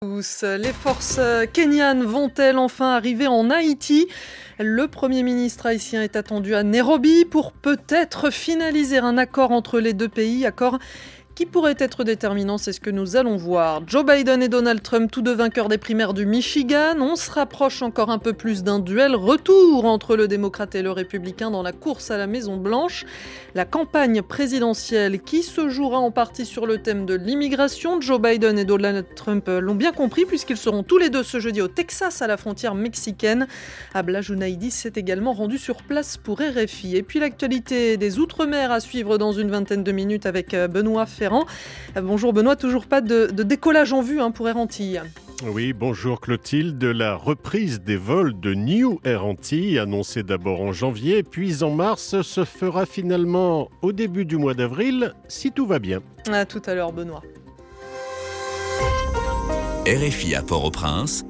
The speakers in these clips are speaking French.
Les forces kenyanes vont-elles enfin arriver en Haïti? Le Premier ministre haïtien est attendu à Nairobi pour peut-être finaliser un accord entre les deux pays, accord qui pourrait être déterminant, c'est ce que nous allons voir. Joe Biden et Donald Trump, tous deux vainqueurs des primaires du Michigan, on se rapproche encore un peu plus d'un duel retour entre le démocrate et le républicain dans la course à la Maison Blanche. La campagne présidentielle qui se jouera en partie sur le thème de l'immigration, Joe Biden et Donald Trump l'ont bien compris puisqu'ils seront tous les deux ce jeudi au Texas à la frontière mexicaine. Abla Junaidi s'est également rendu sur place pour RFI. Et puis l'actualité des Outre-mer à suivre dans une vingtaine de minutes avec euh, Benoît Ferrand. Euh, bonjour Benoît, toujours pas de, décollage en vue hein, pour Air Antilles. Oui, bonjour Clotilde. La reprise des vols de New Air Antilles, annoncée d'abord en janvier, puis en mars, se fera finalement au début du mois d'avril, si tout va bien. À tout à l'heure, Benoît. RFI à Port-au-Prince,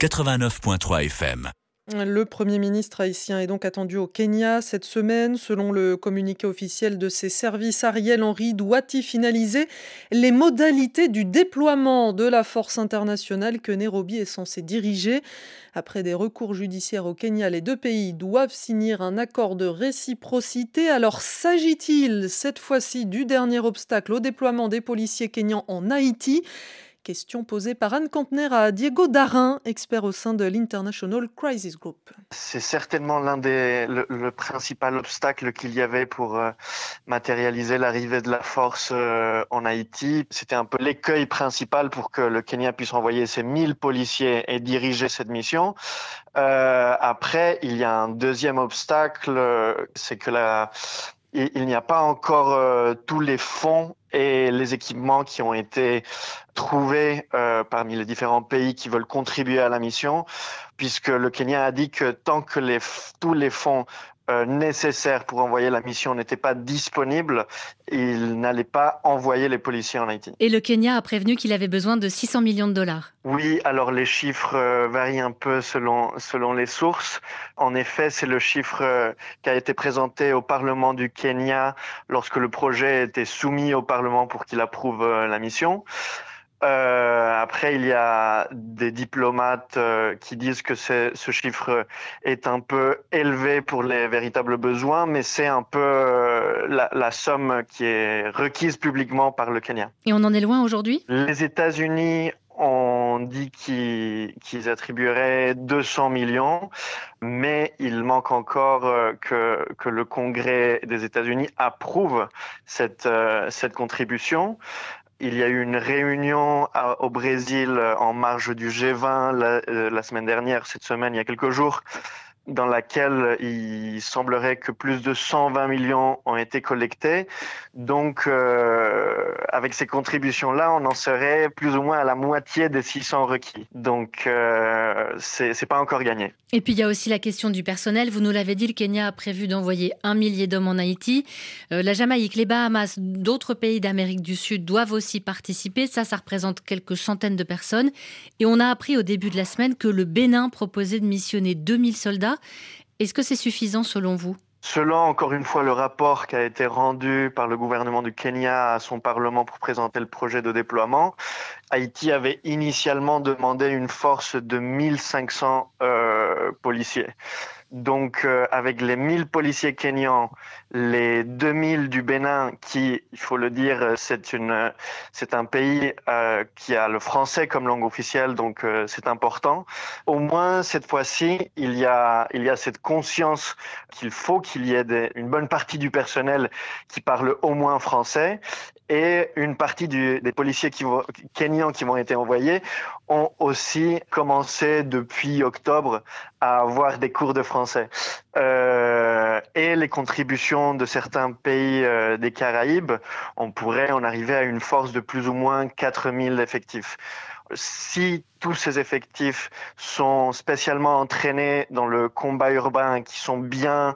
89.3 FM. Le Premier ministre haïtien est donc attendu au Kenya cette semaine. Selon le communiqué officiel de ses services, Ariel Henry doit y finaliser les modalités du déploiement de la force internationale que Nairobi est censé diriger. Après des recours judiciaires au Kenya, les deux pays doivent signer un accord de réciprocité. Alors s'agit-il cette fois-ci du dernier obstacle au déploiement des policiers kenyans en Haïti? Question posée par Anne Campner à Diego Darin, expert au sein de l'International Crisis Group. C'est certainement l'un des le, principal obstacle qu'il y avait pour euh, matérialiser l'arrivée de la force euh, en Haïti. C'était un peu l'écueil principal pour que le Kenya puisse envoyer ses 1000 policiers et diriger cette mission. Euh, après, il y a un deuxième obstacle, c'est que la, il n'y a pas encore tous les fonds et les équipements qui ont été trouvés euh, parmi les différents pays qui veulent contribuer à la mission, puisque le Kenya a dit que tant que tous les fonds euh, nécessaires pour envoyer la mission n'étaient pas disponibles, il n'allait pas envoyer les policiers en Haïti. Et le Kenya a prévenu qu'il avait besoin de 600 millions de dollars. Oui, alors les chiffres euh, varient un peu selon, selon les sources. En effet, c'est le chiffre euh, qui a été présenté au Parlement du Kenya lorsque le projet était soumis au Parlement pour qu'il approuve la mission. Euh, après, il y a des diplomates euh, qui disent que ce chiffre est un peu élevé pour les véritables besoins, mais c'est un peu euh, la, la, somme qui est requise publiquement par le Kenya. Et on en est loin aujourd'hui? Les États-Unis ont dit qu'ils attribueraient 200 millions, mais il manque encore que, que le Congrès des États-Unis approuve cette, cette contribution. Il y a eu une réunion au Brésil en marge du G20 la, la, semaine dernière, cette semaine, il y a quelques jours, dans laquelle il semblerait que plus de 120 millions ont été collectés. Donc, euh, avec ces contributions-là, on en serait plus ou moins à la moitié des 600 requis. Donc, euh, c'est pas encore gagné. Et puis, il y a aussi la question du personnel. Vous nous l'avez dit, le Kenya a prévu d'envoyer un millier d'hommes en Haïti. Euh, la Jamaïque, les Bahamas, d'autres pays d'Amérique du Sud doivent aussi participer. Ça, ça représente quelques centaines de personnes. Et on a appris au début de la semaine que le Bénin proposait de missionner 2000 soldats. Est-ce que c'est suffisant selon vous? Selon encore une fois le rapport qui a été rendu par le gouvernement du Kenya à son Parlement pour présenter le projet de déploiement, Haïti avait initialement demandé une force de 1500 euh, policiers. Donc, euh, avec les 1000 policiers kenyans, les 2000 du Bénin, qui, il faut le dire, c'est une, c'est un pays euh, qui a le français comme langue officielle, donc euh, c'est important. Au moins cette fois-ci, il y a, il y a cette conscience qu'il faut qu'il y ait une bonne partie du personnel qui parle au moins français et une partie des policiers qui kenyans qui vont être envoyés ont aussi commencé depuis octobre à avoir des cours de français. Euh, et les contributions de certains pays euh, des Caraïbes, on pourrait en arriver à une force de plus ou moins 4000 effectifs si tous ces effectifs sont spécialement entraînés dans le combat urbain, qui sont bien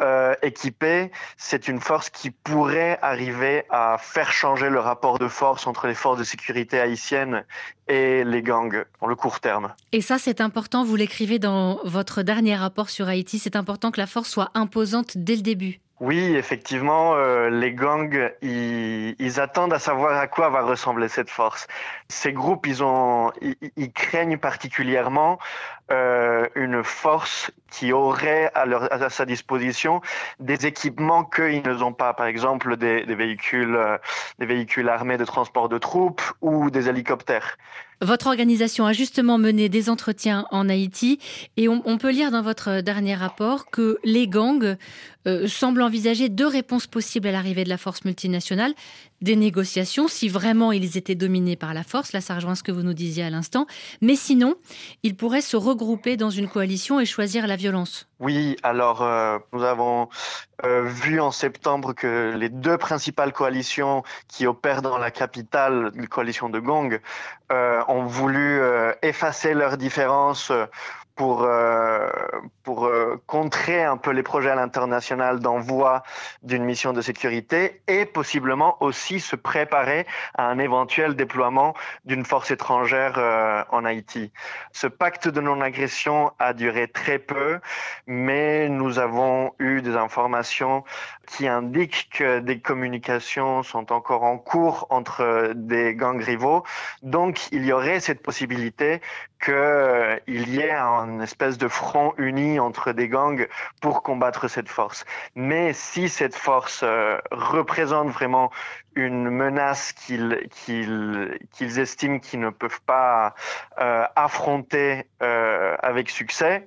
euh, équipés, c'est une force qui pourrait arriver à faire changer le rapport de force entre les forces de sécurité haïtiennes et les gangs dans le court terme. Et ça, c'est important, vous l'écrivez dans votre dernier rapport sur Haïti, c'est important que la force soit imposante dès le début. Oui, effectivement, euh, les gangs, ils, ils, attendent à savoir à quoi va ressembler cette force. Ces groupes, ils, ont, ils, ils craignent particulièrement euh, une force qui aurait à, leur, à, sa disposition des équipements qu'ils ne ont pas, par exemple des, des véhicules, euh, des véhicules armés de transport de troupes ou des hélicoptères. Votre organisation a justement mené des entretiens en Haïti et on, on peut lire dans votre dernier rapport que les gangs euh, semblent envisager deux réponses possibles à l'arrivée de la force multinationale. Des négociations, si vraiment ils étaient dominés par la force, là ça rejoint ce que vous nous disiez à l'instant, mais sinon, ils pourraient se regrouper dans une coalition et choisir la violence. Oui, alors euh, nous avons euh, vu en septembre que les deux principales coalitions qui opèrent dans la capitale, une coalition de gangs, euh, ont voulu effacer leurs différences pour, euh, euh, contrer un peu les projets à l'international d'envoi d'une mission de sécurité et possiblement aussi se préparer à un éventuel déploiement d'une force étrangère euh, en Haïti. Ce pacte de non-agression a duré très peu, mais nous avons des informations qui indiquent que des communications sont encore en cours entre des gangs rivaux. Donc, il y aurait cette possibilité qu'il euh, y ait une espèce de front uni entre des gangs pour combattre cette force. Mais si cette force euh, représente vraiment une menace qu'ils estiment qu'ils ne peuvent pas euh, affronter euh, avec succès,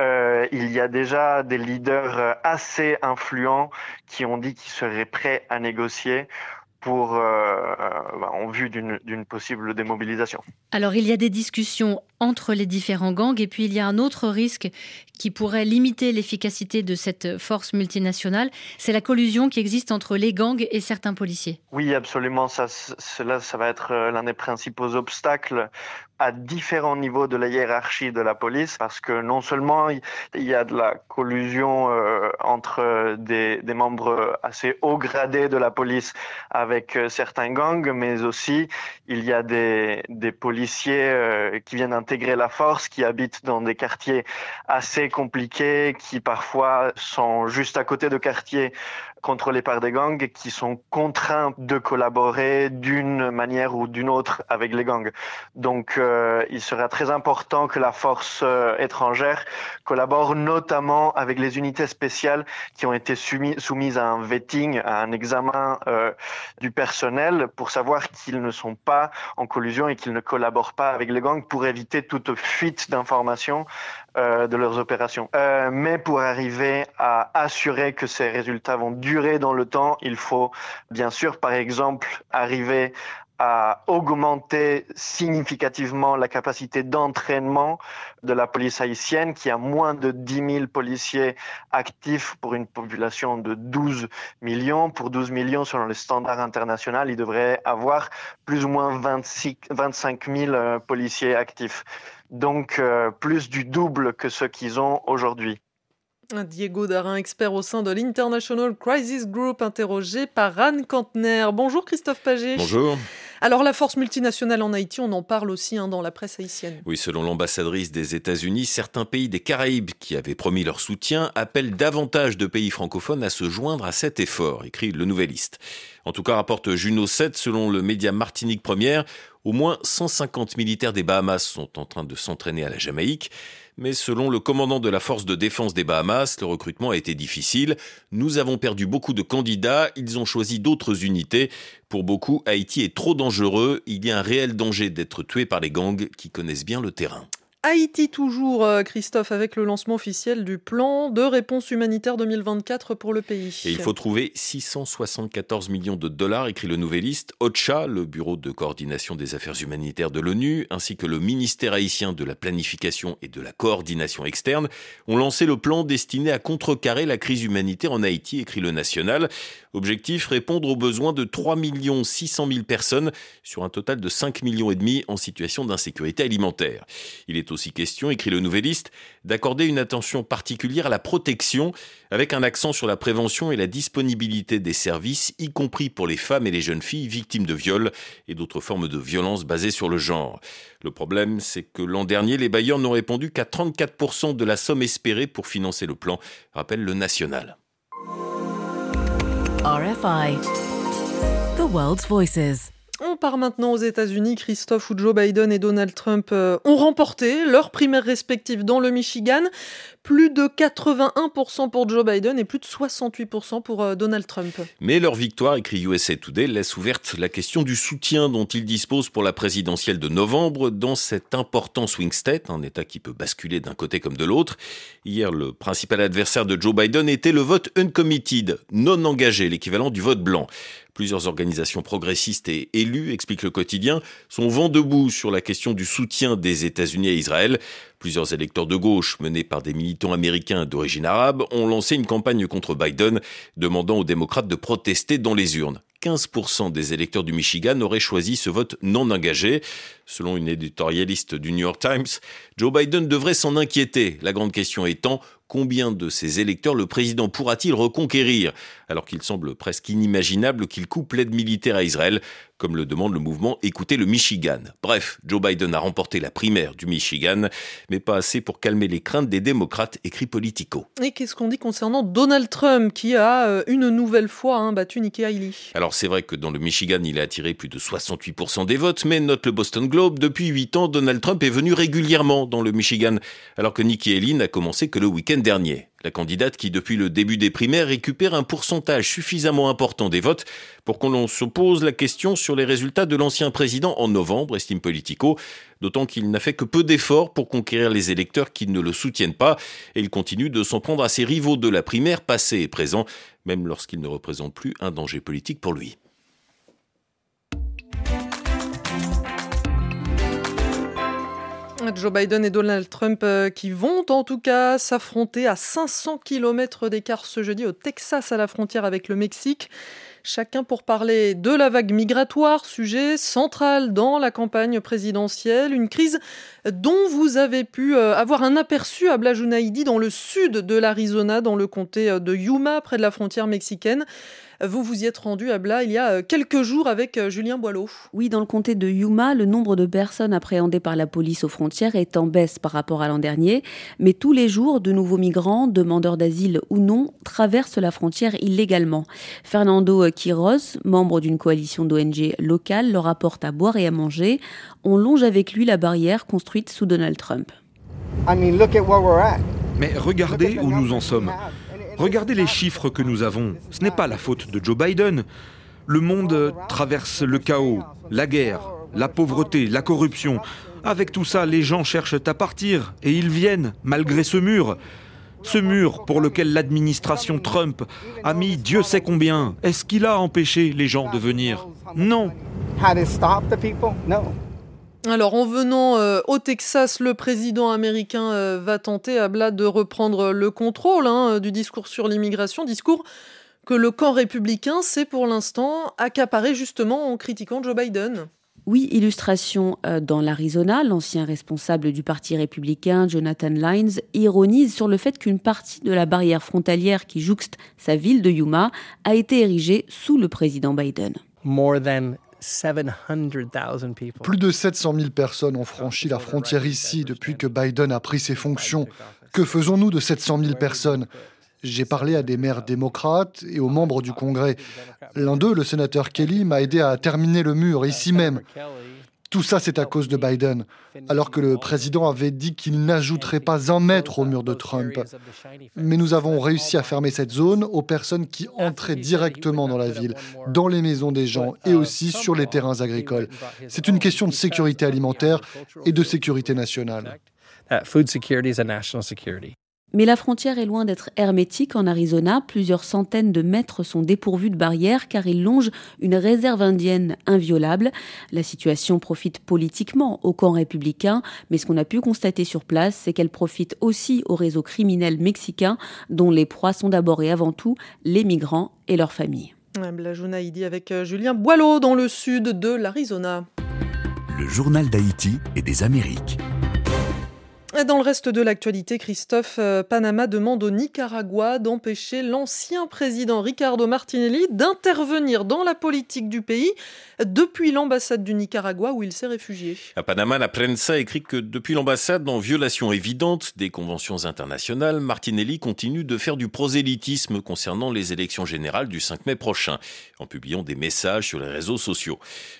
euh, il y a déjà des leaders assez influents qui ont dit qu'ils seraient prêts à négocier pour, euh, en vue d'une possible démobilisation. Alors il y a des discussions entre les différents gangs et puis il y a un autre risque qui pourrait limiter l'efficacité de cette force multinationale, c'est la collusion qui existe entre les gangs et certains policiers. Oui, absolument. Cela, va être euh, l'un des principaux obstacles à différents niveaux de la hiérarchie de la police, parce que non seulement il y a de la collusion euh, entre des, membres assez haut gradés de la police avec euh, certains gangs, mais aussi il y a des, policiers qui viennent intégrer la force, qui habitent dans des quartiers assez compliqués, qui parfois sont juste à côté de quartiers contrôlés par des gangs qui sont contraints de collaborer d'une manière ou d'une autre avec les gangs. Donc, euh, il sera très important que la force euh, étrangère collabore notamment avec les unités spéciales qui ont été soumis, soumises à un vetting, à un examen euh, du personnel pour savoir qu'ils ne sont pas en collusion et qu'ils ne collaborent pas avec les gangs pour éviter toute fuite d'informations euh, de leurs opérations. Euh, mais pour arriver à assurer que ces résultats vont durer dans le temps, il faut bien sûr, par exemple, arriver à augmenter significativement la capacité d'entraînement de la police haïtienne, qui a moins de 10 000 policiers actifs pour une population de 12 millions. Pour 12 millions, selon les standards internationaux, il devrait avoir plus ou moins 26, 25 000 policiers actifs donc euh, plus du double que ce qu'ils ont aujourd'hui. Diego Darin, expert au sein de l'International Crisis Group, interrogé par Anne Kantner. Bonjour Christophe Paget. Bonjour. Alors la force multinationale en Haïti, on en parle aussi hein, dans la presse haïtienne. Oui, selon l'ambassadrice des États-Unis, certains pays des Caraïbes qui avaient promis leur soutien appellent davantage de pays francophones à se joindre à cet effort, écrit le Nouvelliste. En tout cas, rapporte Juno 7, selon le média Martinique Première, au moins 150 militaires des Bahamas sont en train de s'entraîner à la Jamaïque. Mais selon le commandant de la force de défense des Bahamas, le recrutement a été difficile. Nous avons perdu beaucoup de candidats, ils ont choisi d'autres unités. Pour beaucoup, Haïti est trop dangereux, il y a un réel danger d'être tué par les gangs qui connaissent bien le terrain. Haïti toujours, euh, Christophe, avec le lancement officiel du plan de réponse humanitaire 2024 pour le pays. Et il faut trouver 674 millions de dollars, écrit le Nouvelliste. OCHA, le Bureau de coordination des affaires humanitaires de l'ONU, ainsi que le ministère haïtien de la planification et de la coordination externe, ont lancé le plan destiné à contrecarrer la crise humanitaire en Haïti, écrit le National. Objectif, répondre aux besoins de 3 600 000 personnes sur un total de 5 millions et demi en situation d'insécurité alimentaire. Il est aussi question, écrit le Nouvelliste, d'accorder une attention particulière à la protection, avec un accent sur la prévention et la disponibilité des services, y compris pour les femmes et les jeunes filles victimes de viols et d'autres formes de violences basées sur le genre. Le problème, c'est que l'an dernier, les bailleurs n'ont répondu qu'à 34% de la somme espérée pour financer le plan, rappelle le national. RFI. The World's Voices. On part maintenant aux États-Unis. Christophe ou Joe Biden et Donald Trump euh, ont remporté leurs primaires respectives dans le Michigan. Plus de 81% pour Joe Biden et plus de 68% pour euh, Donald Trump. Mais leur victoire, écrit USA Today, laisse ouverte la question du soutien dont ils disposent pour la présidentielle de novembre dans cet important swing state, un État qui peut basculer d'un côté comme de l'autre. Hier, le principal adversaire de Joe Biden était le vote uncommitted, non engagé, l'équivalent du vote blanc. Plusieurs organisations progressistes et élus, explique le quotidien, sont vent debout sur la question du soutien des États-Unis à Israël. Plusieurs électeurs de gauche, menés par des militants américains d'origine arabe, ont lancé une campagne contre Biden, demandant aux démocrates de protester dans les urnes. 15% des électeurs du Michigan auraient choisi ce vote non engagé. Selon une éditorialiste du New York Times, Joe Biden devrait s'en inquiéter. La grande question étant, combien de ces électeurs le président pourra-t-il reconquérir? Alors qu'il semble presque inimaginable qu'il coupe l'aide militaire à Israël, comme le demande le mouvement Écoutez le Michigan. Bref, Joe Biden a remporté la primaire du Michigan, mais pas assez pour calmer les craintes des démocrates, écrit Politico. Et qu'est-ce qu'on dit concernant Donald Trump, qui a euh, une nouvelle fois hein, battu Nikki Haley? Alors c'est vrai que dans le Michigan, il a attiré plus de 68% des votes, mais note le Boston Globe, depuis 8 ans, Donald Trump est venu régulièrement dans le Michigan, alors que Nikki Haley n'a commencé que le week-end dernier. La candidate qui, depuis le début des primaires, récupère un pourcentage suffisamment important des votes pour qu'on se pose la question sur les résultats de l'ancien président en novembre, estime Politico, d'autant qu'il n'a fait que peu d'efforts pour conquérir les électeurs qui ne le soutiennent pas, et il continue de s'en prendre à ses rivaux de la primaire passé et présent, même lorsqu'ils ne représentent plus un danger politique pour lui. Joe Biden et Donald Trump euh, qui vont en tout cas s'affronter à 500 km d'écart ce jeudi au Texas à la frontière avec le Mexique. Chacun pour parler de la vague migratoire, sujet central dans la campagne présidentielle, une crise dont vous avez pu euh, avoir un aperçu à Blajunaïdi dans le sud de l'Arizona, dans le comté euh, de Yuma, près de la frontière mexicaine. Vous vous y êtes rendu à Bla il y a euh, quelques jours avec euh, Julien Boileau. Oui, dans le comté de Yuma, le nombre de personnes appréhendées par la police aux frontières est en baisse par rapport à l'an dernier. Mais tous les jours, de nouveaux migrants, demandeurs d'asile ou non, traversent la frontière illégalement. Fernando Quiroz, membre d'une coalition d'ONG locales, leur apporte à boire et à manger. On longe avec lui la barrière construite sous Donald Trump. Mais regardez où nous en sommes. Regardez les chiffres que nous avons. Ce n'est pas la faute de Joe Biden. Le monde traverse le chaos, la guerre, la pauvreté, la corruption. Avec tout ça, les gens cherchent à partir et ils viennent, malgré ce mur. Ce mur pour lequel l'administration Trump a mis Dieu sait combien, est-ce qu'il a empêché les gens de venir? Non. Alors en venant euh, au Texas, le président américain euh, va tenter à Blad de reprendre le contrôle hein, du discours sur l'immigration, discours que le camp républicain s'est pour l'instant accaparé justement en critiquant Joe Biden. Oui, illustration euh, dans l'Arizona, l'ancien responsable du Parti républicain, Jonathan Lyons, ironise sur le fait qu'une partie de la barrière frontalière qui jouxte sa ville de Yuma a été érigée sous le président Biden. Plus de 700 000 personnes ont franchi la frontière ici depuis que Biden a pris ses fonctions. Que faisons-nous de 700 000 personnes? J'ai parlé à des maires démocrates et aux membres du Congrès. L'un d'eux, le sénateur Kelly, m'a aidé à terminer le mur ici même. Tout ça, c'est à cause de Biden, alors que le président avait dit qu'il n'ajouterait pas un mètre au mur de Trump. Mais nous avons réussi à fermer cette zone aux personnes qui entraient directement dans la ville, dans les maisons des gens et aussi sur les terrains agricoles. C'est une question de sécurité alimentaire et de sécurité nationale. Mais la frontière est loin d'être hermétique en Arizona. Plusieurs centaines de mètres sont dépourvus de barrières car ils longent une réserve indienne inviolable. La situation profite politiquement au camp républicain, mais ce qu'on a pu constater sur place, c'est qu'elle profite aussi au réseau criminel mexicain dont les proies sont d'abord et avant tout les migrants et leurs familles. dit avec euh, Julien Boileau dans le sud de l'Arizona. Le journal d'Haïti et des Amériques. Dans le reste de l'actualité, Christophe, euh, Panama demande au Nicaragua d'empêcher l'ancien président Ricardo Martinelli d'intervenir dans la politique du pays depuis l'ambassade du Nicaragua où il s'est réfugié. À Panama, la prensa écrit que depuis l'ambassade, en violation évidente des conventions internationales, Martinelli continue de faire du prosélytisme concernant les élections générales du 5 mai prochain, en publiant des messages sur les réseaux sociaux.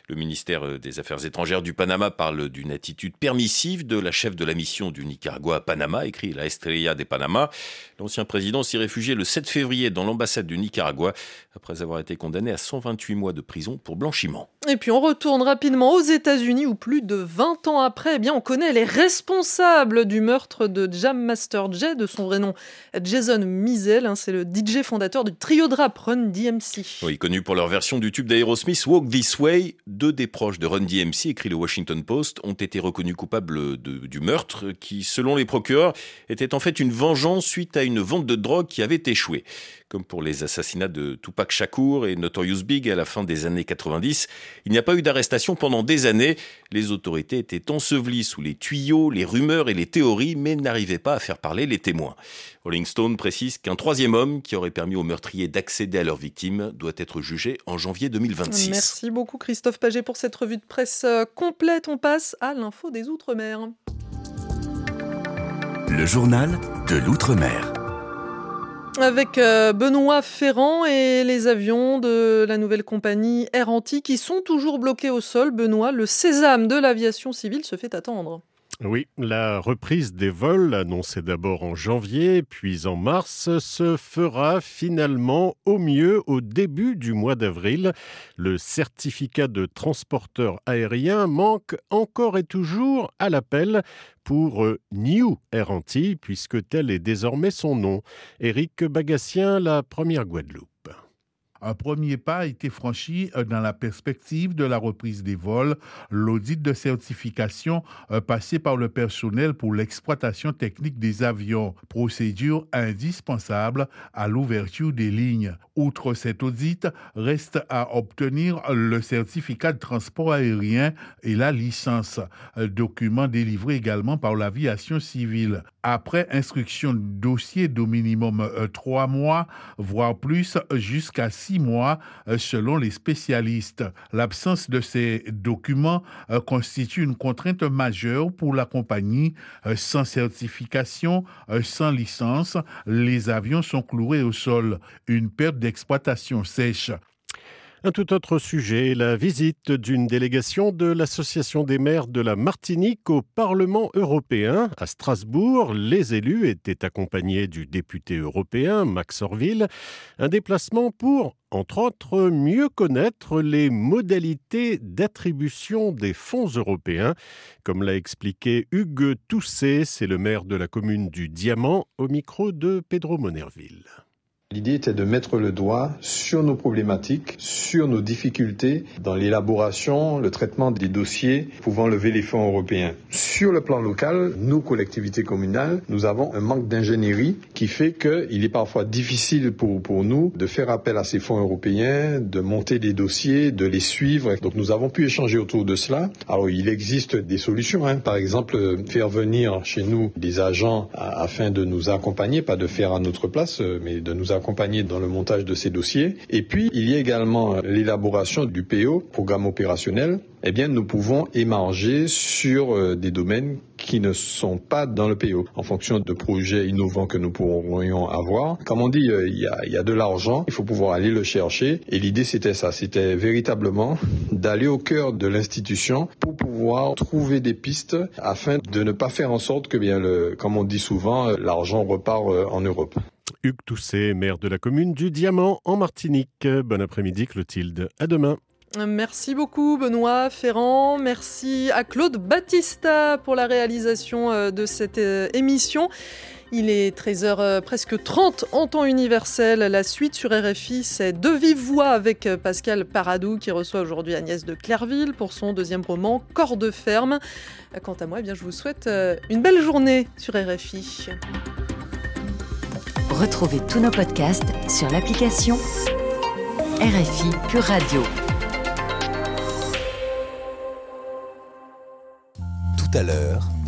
Le ministère des Affaires étrangères du Panama parle d'une attitude permissive de la chef de la mission du Nicaragua à Panama, écrit la Estrella de Panama. L'ancien président s'y réfugiait le 7 février dans l'ambassade du Nicaragua après avoir été condamné à 128 mois de prison pour blanchiment. Et puis on retourne rapidement aux États-Unis où plus de 20 ans après, eh bien on connaît les responsables du meurtre de Jam Master Jay, de son vrai nom Jason Mizell. Hein, c'est le DJ fondateur du trio de rap Run DMC. Oui, connu pour leur version du tube d'Aerosmith Walk This Way, deux des proches de Run DMC, écrit le Washington Post, ont été reconnus coupables du meurtre qui, selon les procureurs, était en fait une vengeance suite à une vente de drogue qui avait échoué. Comme pour les assassinats de Tupac Shakur et Notorious Big à la fin des années 90, il n'y a pas eu d'arrestation pendant des années. Les autorités étaient ensevelies sous les tuyaux, les rumeurs et les théories, mais n'arrivaient pas à faire parler les témoins. Rolling Stone précise qu'un troisième homme qui aurait permis aux meurtriers d'accéder à leurs victimes doit être jugé en janvier 2026. Merci beaucoup Christophe Paget pour cette revue de presse euh, complète. On passe à l'info des Outre-mer. Le journal de l'Outre-mer. Avec euh, Benoît Ferrand et les avions de la nouvelle compagnie Air Anti qui sont toujours bloqués au sol. Benoît, le sésame de l'aviation civile se fait attendre. Oui, la reprise des vols, annoncée d'abord en janvier, puis en mars, se fera finalement au mieux au début du mois d'avril. Le certificat de transporteur aérien manque encore et toujours à l'appel pour euh, New Air Antilles, puisque tel est désormais son nom. Éric Bagassien, la première Guadeloupe. Un premier pas a été franchi euh, dans la perspective de la reprise des vols, l'audit de certification euh, passé par le personnel pour l'exploitation technique des avions, procédure indispensable à l'ouverture des lignes. Outre cet audit, reste à obtenir le certificat de transport aérien et la licence, document délivré également par l'aviation civile. Après instruction de dossier d'au minimum euh, trois mois, voire plus, jusqu'à six mois euh, selon les spécialistes. L'absence de ces documents euh, constitue une contrainte majeure pour la compagnie. Euh, sans certification, sans licence, les avions sont cloués au sol. Une perte d'exploitation sèche. Un tout autre sujet, la visite d'une délégation de l'Association des maires de la Martinique au Parlement européen. À Strasbourg, les élus étaient accompagnés du député européen Max Orville. Un déplacement pour, entre autres, mieux connaître les modalités d'attribution des fonds européens. Comme l'a expliqué Hugues Tousset, c'est le maire de la commune du Diamant, au micro de Pedro Monerville. L'idée était de mettre le doigt sur nos problématiques, sur nos difficultés dans l'élaboration, le traitement des dossiers pouvant lever les fonds européens. Sur le plan local, nous, collectivités communales, nous avons un manque d'ingénierie qui fait qu'il est parfois difficile pour, pour nous de faire appel à ces fonds européens, de monter des dossiers, de les suivre. Donc nous avons pu échanger autour de cela. Alors il existe des solutions, hein. par exemple faire venir chez nous des agents afin de nous accompagner, pas de faire à notre place, mais de nous accompagner dans le montage de ces dossiers. Et puis, il y a également l'élaboration du PO, programme opérationnel. Eh bien, nous pouvons émarger sur euh, des domaines qui ne sont pas dans le PO, en fonction de projets innovants que nous pourrions avoir. Comme on dit, euh, il y, a, de l'argent, il faut pouvoir aller le chercher. Et l'idée, c'était ça, c'était véritablement d'aller au cœur de l'institution pour pouvoir trouver des pistes afin de ne pas faire en sorte que, bien, comme on dit souvent, euh, l'argent repart en Europe. Hugues Tousset, maire de la commune du Diamant en Martinique. Bon après-midi Clotilde. À demain. Merci beaucoup Benoît Ferrand. Merci à Claude Battista pour la réalisation euh, de cette euh, émission. Il est 13h euh, presque 30 en temps universel. La suite sur RFI, c'est De vive voix avec Pascal Paradou qui reçoit aujourd'hui Agnès de Clairville pour son deuxième roman Corps de ferme. Quant à moi, eh bien, je vous souhaite une belle journée sur RFI. Retrouvez tous nos podcasts sur l'application RFI Pure Radio. Tout à l'heure,